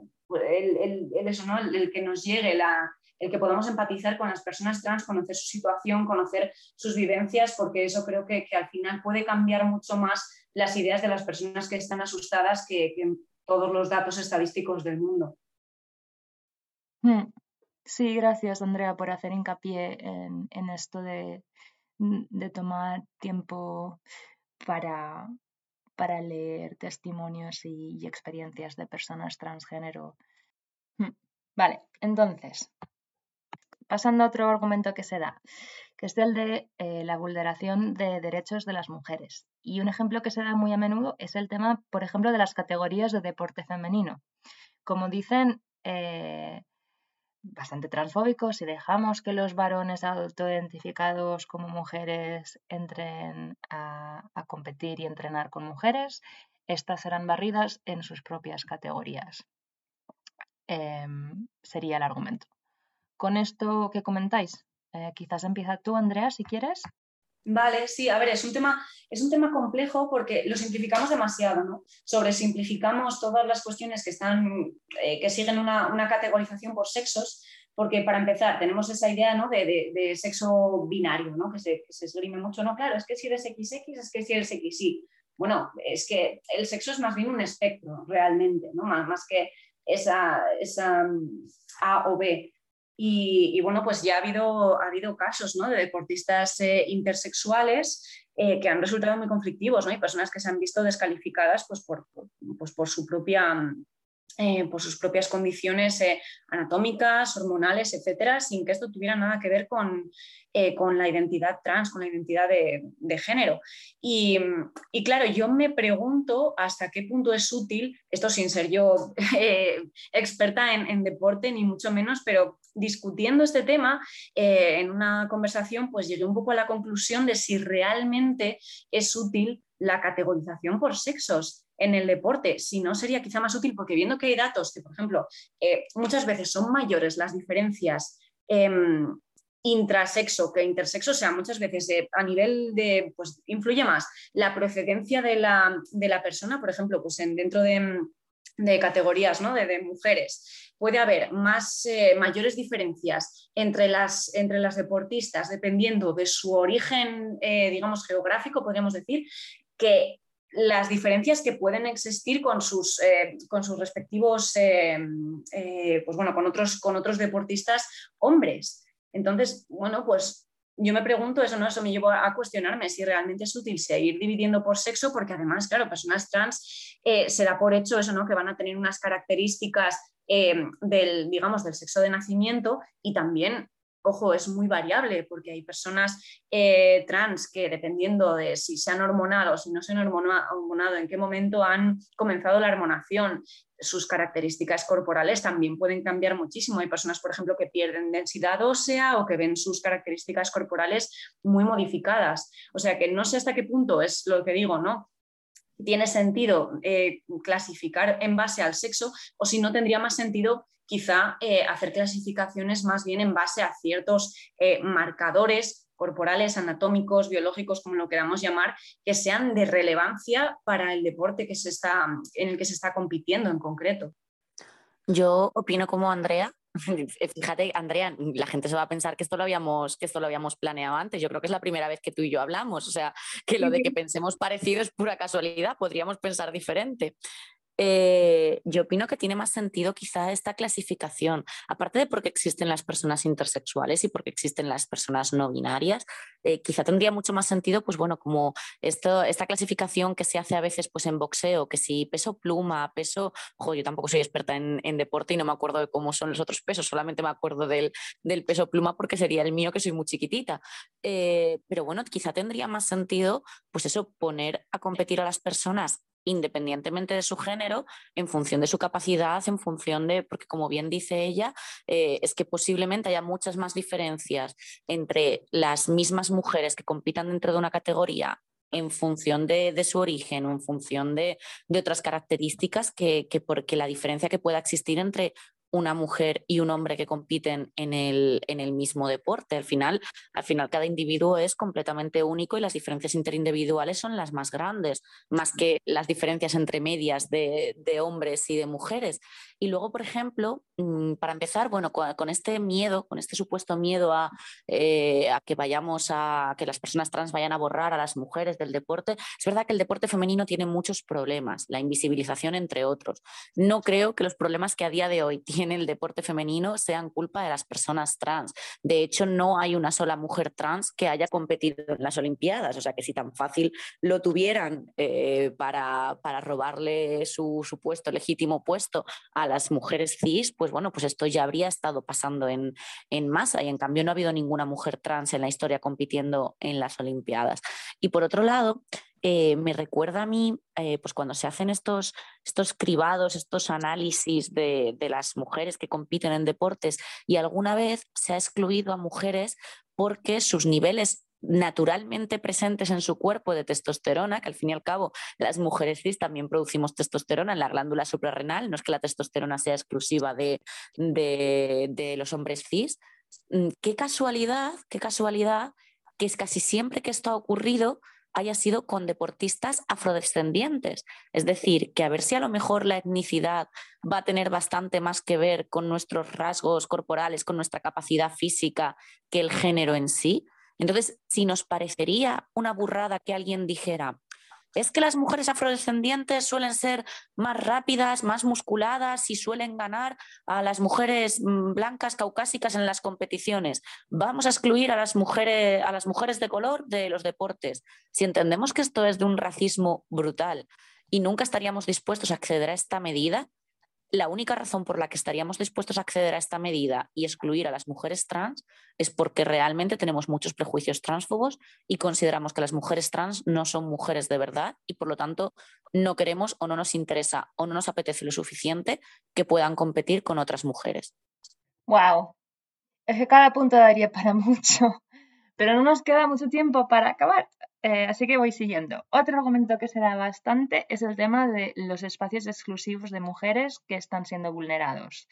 el, eso, ¿no? el, que nos llegue, la, el que podamos empatizar con las personas trans, conocer su situación, conocer sus vivencias, porque eso creo que, que al final puede cambiar mucho más las ideas de las personas que están asustadas que, que todos los datos estadísticos del mundo. Sí, gracias Andrea por hacer hincapié en, esto de, tomar tiempo para, para leer testimonios y, experiencias de personas transgénero. Hmm. Vale, entonces, pasando a otro argumento que se da, que es el de eh, la vulneración de derechos de las mujeres. Y un ejemplo que se da muy a menudo es el tema, por ejemplo, de las categorías de deporte femenino. Como dicen, eh, bastante transfóbicos, si dejamos que los varones autoidentificados como mujeres entren a, competir y entrenar con mujeres, estas serán barridas en sus propias categorías. Em, sería el argumento. Con esto que comentáis, eh, quizás empieza tú, Andrea, si quieres. Vale, sí, a ver, es un tema, es un tema complejo porque lo simplificamos demasiado, ¿no? Sobresimplificamos todas las cuestiones que están, eh, que siguen una, categorización por sexos, porque para empezar tenemos esa idea ¿no? de, sexo binario, ¿no? Que se, se esgrime mucho, ¿no? Claro, es que si eres XX, es que si eres XY. Bueno, es que el sexo es más bien un espectro realmente, ¿no? Más, más que esa, esa mm, A o B. Y, bueno, pues ya ha habido, ha habido casos ¿no? de deportistas eh, intersexuales eh, que han resultado muy conflictivos ¿no? y personas que se han visto descalificadas pues, por, pues, por su propia eh, por sus propias condiciones eh, anatómicas, hormonales, etcétera, sin que esto tuviera nada que ver con, eh, la identidad trans, con la identidad de, género. Y, claro, yo me pregunto hasta qué punto es útil, esto sin ser yo experta en, deporte, ni mucho menos, pero discutiendo este tema en una conversación, pues llegué un poco a la conclusión de si realmente es útil la categorización por sexos en el deporte, si no sería quizá más útil porque viendo que hay datos que, por ejemplo, eh, muchas veces son mayores las diferencias em, intrasexo que intersexo, o sea, muchas veces eh, a nivel de, pues influye más la procedencia de la, persona, por ejemplo, pues en, dentro de, categorías ¿no? de, mujeres, puede haber más, eh, mayores diferencias entre las, entre las deportistas dependiendo de su origen, digamos, geográfico, podríamos decir, que las diferencias que pueden existir con sus, eh, con sus respectivos, eh, eh, pues bueno, con otros, con otros deportistas hombres. Entonces, bueno, pues yo me pregunto eso, ¿no? Eso me llevó a cuestionarme si realmente es útil seguir dividiendo por sexo, porque además, claro, personas trans se da por hecho eso, ¿no? Que van a tener unas características del, digamos, del sexo de nacimiento y también ojo, es muy variable porque hay personas eh, trans que dependiendo de si se han hormonado o si no se han hormonado, en qué momento han comenzado la hormonación, sus características corporales también pueden cambiar muchísimo. Hay personas, por ejemplo, que pierden densidad ósea o que ven sus características corporales muy modificadas. O sea que no sé hasta qué punto es lo que digo, ¿no? tiene sentido eh, clasificar en base al sexo o si no tendría más sentido quizá eh, hacer clasificaciones más bien en base a ciertos eh, marcadores corporales, anatómicos, biológicos, como lo queramos llamar, que sean de relevancia para el deporte que se está, en el que se está compitiendo en concreto. Yo opino como Andrea. Fíjate, Andrea, la gente se va a pensar que esto lo habíamos, que esto lo habíamos planeado antes. Yo creo que es la primera vez que tú y yo hablamos. O sea, que lo de que pensemos parecido es pura casualidad. Podríamos pensar diferente. Eh, yo opino que tiene más sentido quizá esta clasificación, aparte de porque existen las personas intersexuales y porque existen las personas no binarias, eh, quizá tendría mucho más sentido, pues bueno, como esto, esta clasificación que se hace a veces pues en boxeo, que si peso pluma, peso, ojo, yo tampoco soy experta en, deporte y no me acuerdo de cómo son los otros pesos, solamente me acuerdo del, peso pluma porque sería el mío que soy muy chiquitita. Eh, pero bueno, quizá tendría más sentido, pues eso, poner a competir a las personas independientemente de su género, en función de su capacidad, en función de, porque como bien dice ella, eh, es que posiblemente haya muchas más diferencias entre las mismas mujeres que compitan dentro de una categoría en función de, su origen o en función de, otras características que, que, porque la diferencia que pueda existir entre una mujer y un hombre que compiten en el, en el, mismo deporte. Al final, al final, cada individuo es completamente único y las diferencias interindividuales son las más grandes, más que las diferencias entre medias de, hombres y de mujeres. Y luego, por ejemplo, mm, para empezar, bueno, con, este miedo, con este supuesto miedo a, eh, a, que vayamos a que las personas trans vayan a borrar a las mujeres del deporte, es verdad que el deporte femenino tiene muchos problemas, la invisibilización entre otros. No creo que los problemas que a día de hoy tiene el deporte femenino sean culpa de las personas trans. De hecho, no hay una sola mujer trans que haya competido en las Olimpiadas. O sea que si tan fácil lo tuvieran eh, para, para, robarle su, puesto, legítimo puesto, a las mujeres cis, pues bueno, pues esto ya habría estado pasando en, en masa y en cambio no ha habido ninguna mujer trans en la historia compitiendo en las Olimpiadas. Y por otro lado, eh, me recuerda a mí, eh, pues cuando se hacen estos, estos cribados, estos análisis de, de, las mujeres que compiten en deportes y alguna vez se ha excluido a mujeres porque sus niveles naturalmente presentes en su cuerpo de testosterona, que al fin y al cabo las mujeres cis también producimos testosterona en la glándula suprarrenal, no es que la testosterona sea exclusiva de, de, de los hombres cis. Mm, qué casualidad, qué casualidad que es casi siempre que esto ha ocurrido haya sido con deportistas afrodescendientes. Es decir, que a ver si a lo mejor la etnicidad va a tener bastante más que ver con nuestros rasgos corporales, con nuestra capacidad física, que el género en sí. Entonces, si nos parecería una burrada que alguien dijera, es que las mujeres afrodescendientes suelen ser más rápidas, más musculadas y suelen ganar a las mujeres mm, blancas caucásicas en las competiciones. Vamos a excluir a las mujeres, a las mujeres de color de los deportes. Si entendemos que esto es de un racismo brutal y nunca estaríamos dispuestos a acceder a esta medida, la única razón por la que estaríamos dispuestos a acceder a esta medida y excluir a las mujeres trans es porque realmente tenemos muchos prejuicios transfobos y consideramos que las mujeres trans no son mujeres de verdad y por lo tanto no queremos o no nos interesa o no nos apetece lo suficiente que puedan competir con otras mujeres. Wow, es que cada punto daría para mucho, pero no nos queda mucho tiempo para acabar. Eh, así que voy siguiendo. Otro argumento que se da bastante es el tema de los espacios exclusivos de mujeres que están siendo vulnerados.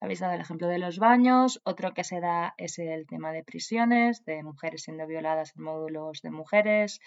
Habéis dado el ejemplo de los baños, otro que se da es el tema de prisiones, de mujeres siendo violadas en módulos de mujeres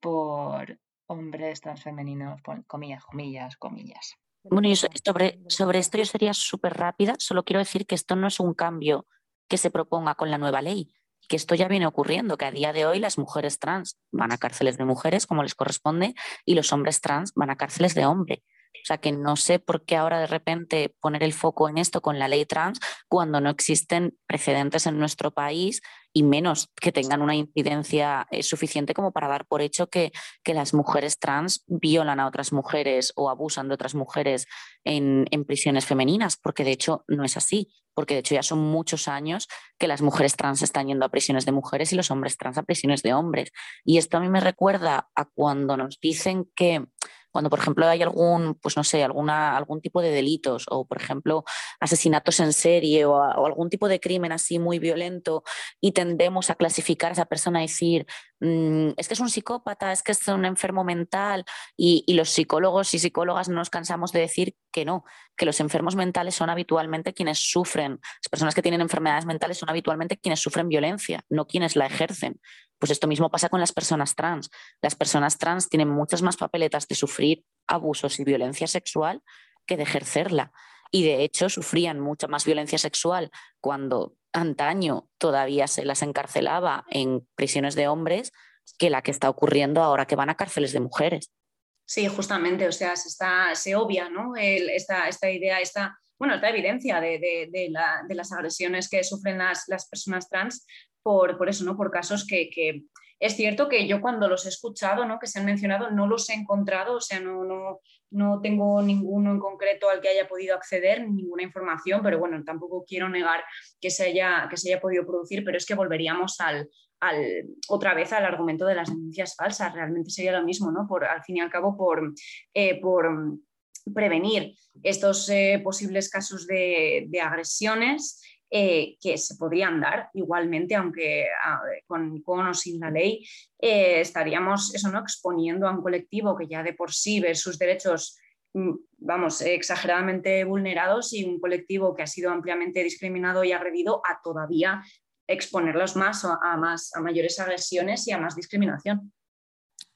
por hombres transfemeninos, comillas, comillas, comillas. Bueno, sobre, sobre esto yo sería súper rápida, solo quiero decir que esto no es un cambio que se proponga con la nueva ley, que esto ya viene ocurriendo, que a día de hoy las mujeres trans van a cárceles de mujeres como les corresponde y los hombres trans van a cárceles de hombre. O sea que no sé por qué ahora de repente poner el foco en esto con la ley trans cuando no existen precedentes en nuestro país y menos que tengan una incidencia eh, suficiente como para dar por hecho que, que, las mujeres trans violan a otras mujeres o abusan de otras mujeres en, en prisiones femeninas, porque de hecho no es así, porque de hecho ya son muchos años que las mujeres trans están yendo a prisiones de mujeres y los hombres trans a prisiones de hombres. Y esto a mí me recuerda a cuando nos dicen que cuando, por ejemplo, hay algún, pues no sé, algún tipo de delitos o, por ejemplo, asesinatos en serie o, algún tipo de crimen así muy violento y tendemos a clasificar a esa persona y decir, mm, es que es un psicópata, es que es un enfermo mental y, y los psicólogos y psicólogas no nos cansamos de decir que no, que los enfermos mentales son habitualmente quienes sufren, las personas que tienen enfermedades mentales son habitualmente quienes sufren violencia, no quienes la ejercen. Pues esto mismo pasa con las personas trans. Las personas trans tienen muchas más papeletas de sufrir abusos y violencia sexual que de ejercerla. Y de hecho sufrían mucha más violencia sexual cuando antaño todavía se las encarcelaba en prisiones de hombres que la que está ocurriendo ahora que van a cárceles de mujeres. Sí, justamente, o sea, se, obvia ¿no? esta, idea, esta, bueno, esta evidencia de, las agresiones que sufren las personas trans por, por, eso, ¿no? Por casos que, que, es cierto que yo cuando los he escuchado, ¿no? Que se han mencionado, no los he encontrado, o sea, no, no, no tengo ninguno en concreto al que haya podido acceder, ninguna información, pero bueno, tampoco quiero negar que se haya, que se haya podido producir, pero es que volveríamos al, al, otra vez al argumento de las denuncias falsas, realmente sería lo mismo, ¿no? Por, al fin y al cabo, por, eh, por prevenir estos eh, posibles casos de, de agresiones eh, que se podrían dar igualmente, aunque con, con, o sin la ley, eh, estaríamos eso, ¿no? exponiendo a un colectivo que ya de por sí ve sus derechos mm, vamos, exageradamente vulnerados y un colectivo que ha sido ampliamente discriminado y agredido a todavía exponerlos más a, más a mayores agresiones y a más discriminación.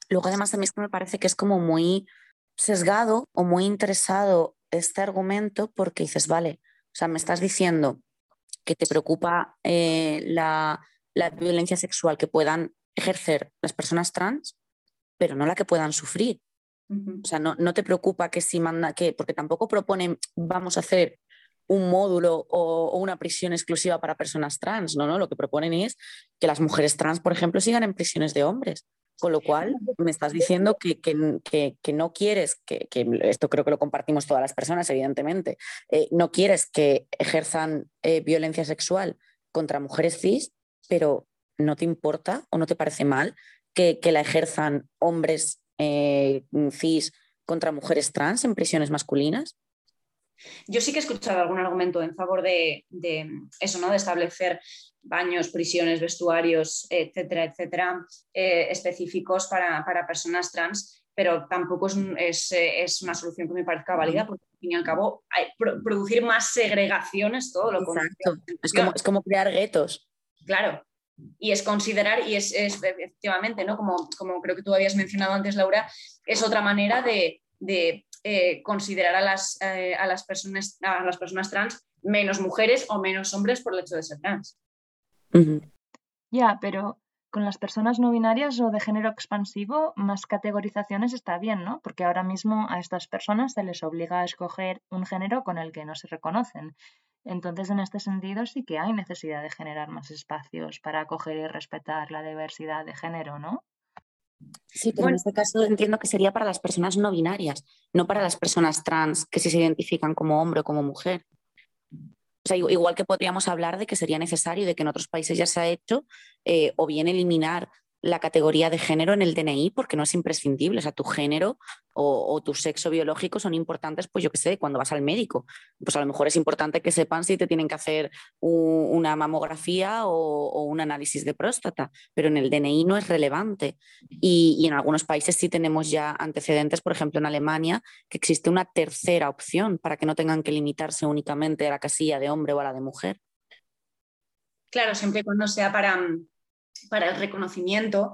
Luego además a mí me parece que es como muy sesgado o muy interesado este argumento porque dices, vale, o sea, me estás diciendo que te preocupa eh, la, violencia sexual que puedan ejercer las personas trans, pero no la que puedan sufrir. O sea, no, te preocupa que si manda, que, porque tampoco proponen, vamos a hacer un módulo o, una prisión exclusiva para personas trans, ¿no? ¿no? Lo que proponen es que las mujeres trans, por ejemplo, sigan en prisiones de hombres. Con lo cual, me estás diciendo que, que, no quieres, que, esto creo que lo compartimos todas las personas, evidentemente, eh, no quieres que ejerzan eh, violencia sexual contra mujeres cis, pero no te importa o no te parece mal que, la ejerzan hombres eh, cis contra mujeres trans en prisiones masculinas? Yo sí que he escuchado algún argumento en favor de, eso, ¿no? De establecer baños, prisiones, vestuarios, etcétera, etcétera, eh, específicos para, personas trans, pero tampoco es, es, una solución que me parezca válida, porque al fin y al cabo producir más segregación es todo lo contrario. Es como, es como crear guetos. Claro, y es considerar, y es, efectivamente, ¿no? Como, como, creo que tú habías mencionado antes, Laura, es otra manera de, eh, considerar a las, eh, a, las personas, a las personas trans menos mujeres o menos hombres por el hecho de ser trans. Ya, pero con las personas no binarias o de género expansivo, más categorizaciones está bien, ¿no? Porque ahora mismo a estas personas se les obliga a escoger un género con el que no se reconocen. Entonces, en este sentido, sí que hay necesidad de generar más espacios para acoger y respetar la diversidad de género, ¿no? Sí, pero en este caso entiendo que sería para las personas no binarias, no para las personas trans que sí se identifican como hombre o como mujer. O sea, igual que podríamos hablar de que sería necesario, de que en otros países ya se ha hecho, eh, o bien eliminar la categoría de género en el DNI porque no es imprescindible. O sea, tu género o, tu sexo biológico son importantes, pues yo qué sé, cuando vas al médico. Pues a lo mejor es importante que sepan si te tienen que hacer una mamografía o, un análisis de próstata, pero en el DNI no es relevante. Y, y en algunos países sí tenemos ya antecedentes, por ejemplo en Alemania, que existe una tercera opción para que no tengan que limitarse únicamente a la casilla de hombre o a la de mujer. Claro, siempre cuando sea para para el reconocimiento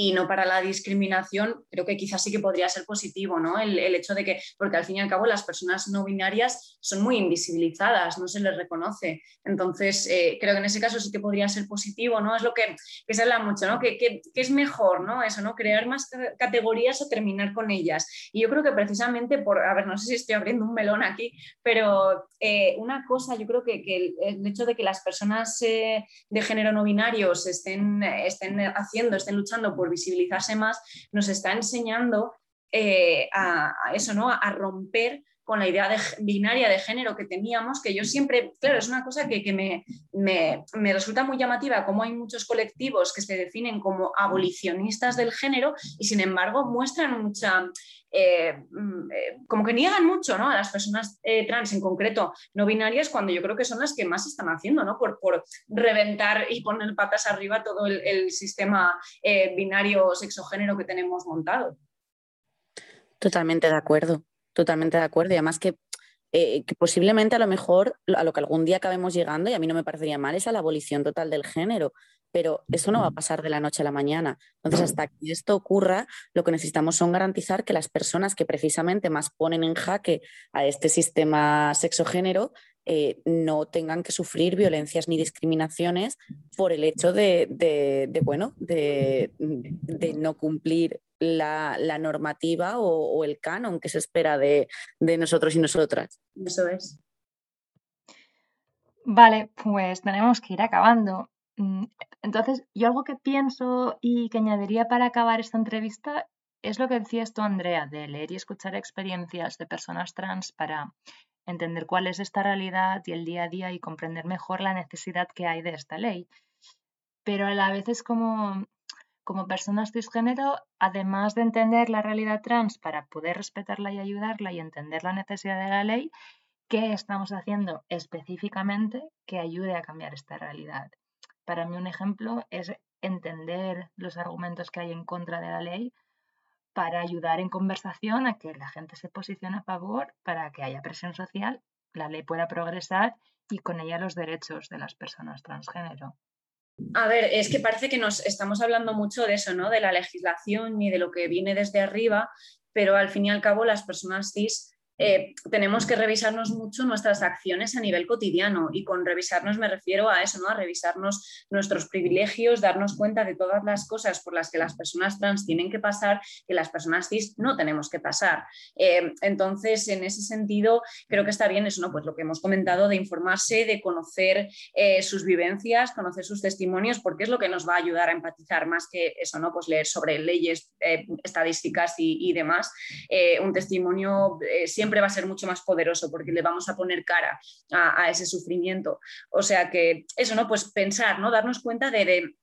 y no para la discriminación, creo que quizás sí que podría ser positivo, ¿no? El, hecho de que, porque al fin y al cabo las personas no binarias son muy invisibilizadas, no se les reconoce. Entonces, eh, creo que en ese caso sí que podría ser positivo, ¿no? Es lo que, se habla mucho, ¿no? Que, es mejor, ¿no? Eso, ¿no? Crear más categorías o terminar con ellas. Y yo creo que precisamente por, a ver, no sé si estoy abriendo un melón aquí, pero eh, una cosa, yo creo que, el, hecho de que las personas eh, de género no binarios estén, estén haciendo, estén luchando por visibilizarse más, nos está enseñando eh, a, eso, ¿no? A romper con la idea de, binaria de género que teníamos, que yo siempre, claro, es una cosa que, me, me, resulta muy llamativa, como hay muchos colectivos que se definen como abolicionistas del género y sin embargo muestran mucha, eh, mm, eh, como que niegan mucho ¿no? a las personas eh, trans en concreto no binarias cuando yo creo que son las que más están haciendo ¿no? por, por reventar y poner patas arriba todo el, sistema binario sexogénero que tenemos montado. Totalmente de acuerdo. Totalmente de acuerdo. Y además eh, que, posiblemente a lo mejor a lo que algún día acabemos llegando, y a mí no me parecería mal, es a la abolición total del género. Pero eso no va a pasar de la noche a la mañana. Entonces, hasta que esto ocurra, lo que necesitamos son garantizar que las personas que precisamente más ponen en jaque a este sistema sexogénero eh, no tengan que sufrir violencias ni discriminaciones por el hecho de, bueno, de, no cumplir la, normativa o, el canon que se espera de, nosotros y nosotras. Eso es. Vale, pues tenemos que ir acabando. Mm, entonces, yo algo que pienso y que añadiría para acabar esta entrevista es lo que decías tú, Andrea, de leer y escuchar experiencias de personas trans para entender cuál es esta realidad y el día a día y comprender mejor la necesidad que hay de esta ley. Pero a la vez es como, como personas cisgénero, además de entender la realidad trans para poder respetarla y ayudarla y entender la necesidad de la ley, ¿qué estamos haciendo específicamente que ayude a cambiar esta realidad? Para mí un ejemplo es entender los argumentos que hay en contra de la ley para ayudar en conversación a que la gente se posicione a favor, para que haya presión social, la ley pueda progresar y con ella los derechos de las personas transgénero. A ver, es que parece que nos estamos hablando mucho de eso, ¿no? De la legislación y de lo que viene desde arriba, pero al fin y al cabo las personas cis eh, tenemos que revisarnos mucho nuestras acciones a nivel cotidiano y con revisarnos me refiero a eso, ¿no? A revisarnos nuestros privilegios, darnos cuenta de todas las cosas por las que las personas trans tienen que pasar que las personas cis no tenemos que pasar. Eh, entonces, en ese sentido, creo que está bien eso, ¿no? Pues lo que hemos comentado de informarse, de conocer eh, sus vivencias, conocer sus testimonios, porque es lo que nos va a ayudar a empatizar más que eso, ¿no? Pues leer sobre leyes, estadísticas y, demás. un testimonio siempre va a ser mucho más poderoso porque le vamos a poner cara a, ese sufrimiento. O sea que eso, ¿no? Pues pensar, ¿no? Darnos cuenta de,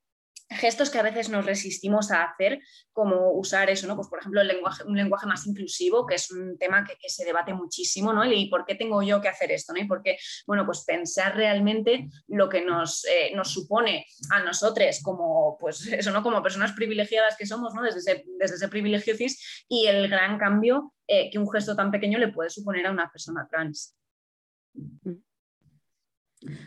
gestos que a veces nos resistimos a hacer, como usar eso, ¿no? Pues por ejemplo, un lenguaje más inclusivo, que es un tema que, se debate muchísimo, ¿no? Y por qué tengo yo que hacer esto, ¿no? Y por qué, bueno, pues pensar realmente lo que nos, eh, supone a nosotros como, pues ¿no? Como personas privilegiadas que somos, ¿no? Desde ese, desde ese privilegio cis y el gran cambio eh, que un gesto tan pequeño le puede suponer a una persona trans.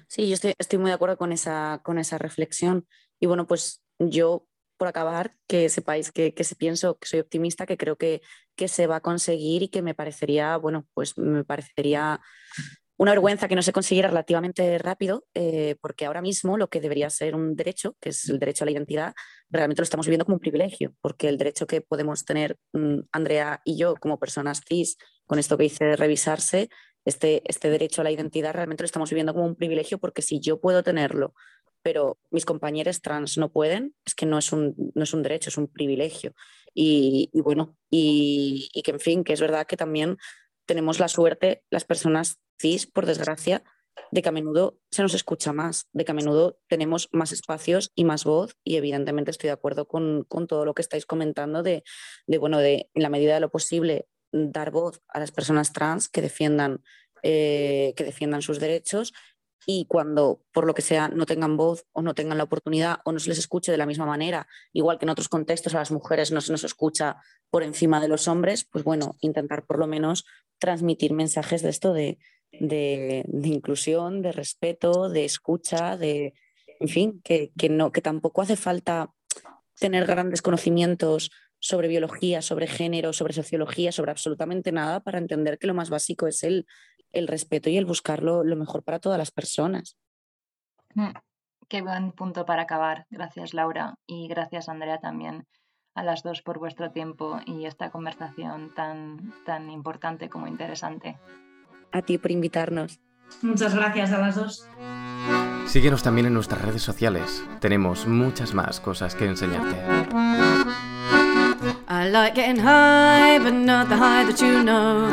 Sí, yo estoy, muy de acuerdo con esa reflexión. Y bueno, pues yo, por acabar, que sepáis que, que se pienso, que soy optimista, que creo que, que se va a conseguir y que me parecería, bueno, pues me parecería una vergüenza que no se consiguiera relativamente rápido, eh, porque ahora mismo lo que debería ser un derecho, que es el derecho a la identidad, realmente lo estamos viviendo como un privilegio, porque el derecho que podemos tener mm, Andrea y yo como personas cis, con esto que dice de revisarse, este, este derecho a la identidad realmente lo estamos viviendo como un privilegio, porque si yo puedo tenerlo, pero mis compañeros trans no pueden, es que no es un, no es un derecho, es un privilegio. Y, bueno, y, que en fin, que es verdad que también tenemos la suerte, las personas cis, por desgracia, de que a menudo se nos escucha más, de que a menudo tenemos más espacios y más voz y evidentemente estoy de acuerdo con, todo lo que estáis comentando de, bueno, de en la medida de lo posible dar voz a las personas trans que defiendan, eh, que defiendan sus derechos y cuando por lo que sea no tengan voz o no tengan la oportunidad o no se les escuche de la misma manera, igual que en otros contextos a las mujeres no se nos escucha por encima de los hombres, pues bueno, intentar por lo menos transmitir mensajes de esto de, de, inclusión, de respeto, de escucha, de, en fin, que, no, que tampoco hace falta tener grandes conocimientos sobre biología, sobre género, sobre sociología, sobre absolutamente nada para entender que lo más básico es el, el respeto y el buscarlo lo mejor para todas las personas. Mm, qué buen punto para acabar. Gracias Laura y gracias Andrea también a las dos por vuestro tiempo y esta conversación tan, tan importante como interesante a ti por invitarnos. Muchas gracias a las dos. Síguenos también en nuestras redes sociales. Tenemos muchas más cosas que enseñarte. I like getting high, but not the high that you know.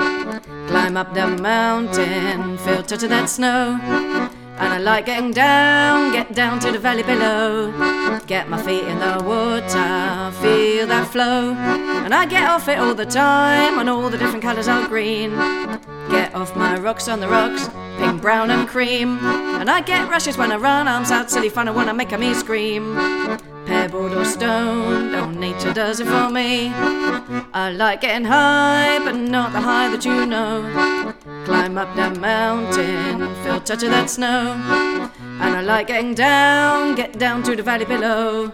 Climb up the mountain, touch of that snow. And I like getting down, get down to the valley below. Get my feet in the water, feel that flow. And I get off it all the time on all the different colours of green. Get off my rocks on the rocks, pink, brown, and cream. And I get rushes when I run, arms out, silly fun, I wanna make a me scream. Pebbled or stone, oh, nature does it for me. I like getting high, but not the high that you know. Climb up that mountain, feel touch of that snow. And I like getting down, get down to the valley below.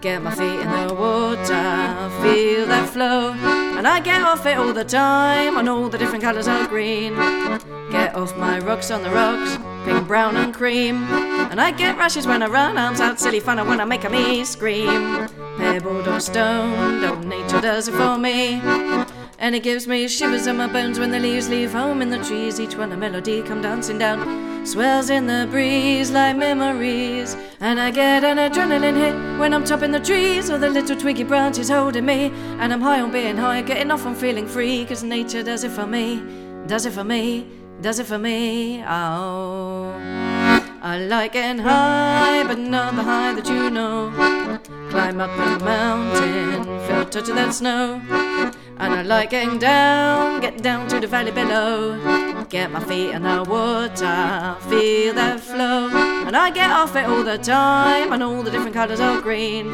Get my feet in the water, feel that flow. And I get off it all the time on all the different colours of green. Get off my rocks on the rocks, pink, brown, and cream. And I get rushes when I run, arms out, silly fun, I wanna make a me scream. Pebbled or stoned, oh, nature does it for me. And it gives me shivers in my bones when the leaves leave home in the trees. Each one a melody come dancing down, swells in the breeze like memories. And I get an adrenaline hit when I'm topping the trees, or the little twiggy branches holding me. And I'm high on being high, getting off on feeling free, cause nature does it for me, does it for me, does it for me. Oh. I like getting high, but not the high that you know. Climb up the mountain, feel touch of that snow. And I like getting down, get down to the valley below. Get my feet in the water, feel that flow. And I get off it all the time, and all the different colours of green.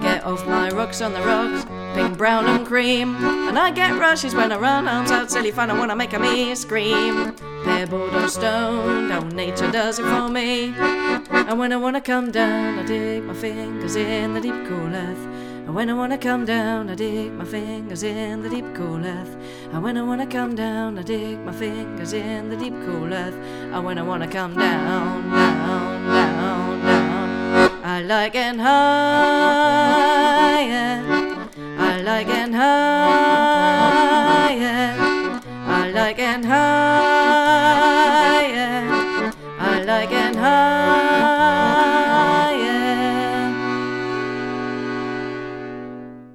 Get off my rocks on the rocks, pink, brown, and cream. And I get rushes when I run, arms out, silly fun, I wanna make a me scream. Pebbled or stone, oh, nature does it for me. And when I wanna come down, I dig my fingers in the deep cool earth. And when I wanna come down, I dig my fingers in the deep cool earth. And when I wanna come down, I dig my fingers in the deep cool earth. And when I wanna come down, down, down, down, I like it higher. I like it higher. I like it higher.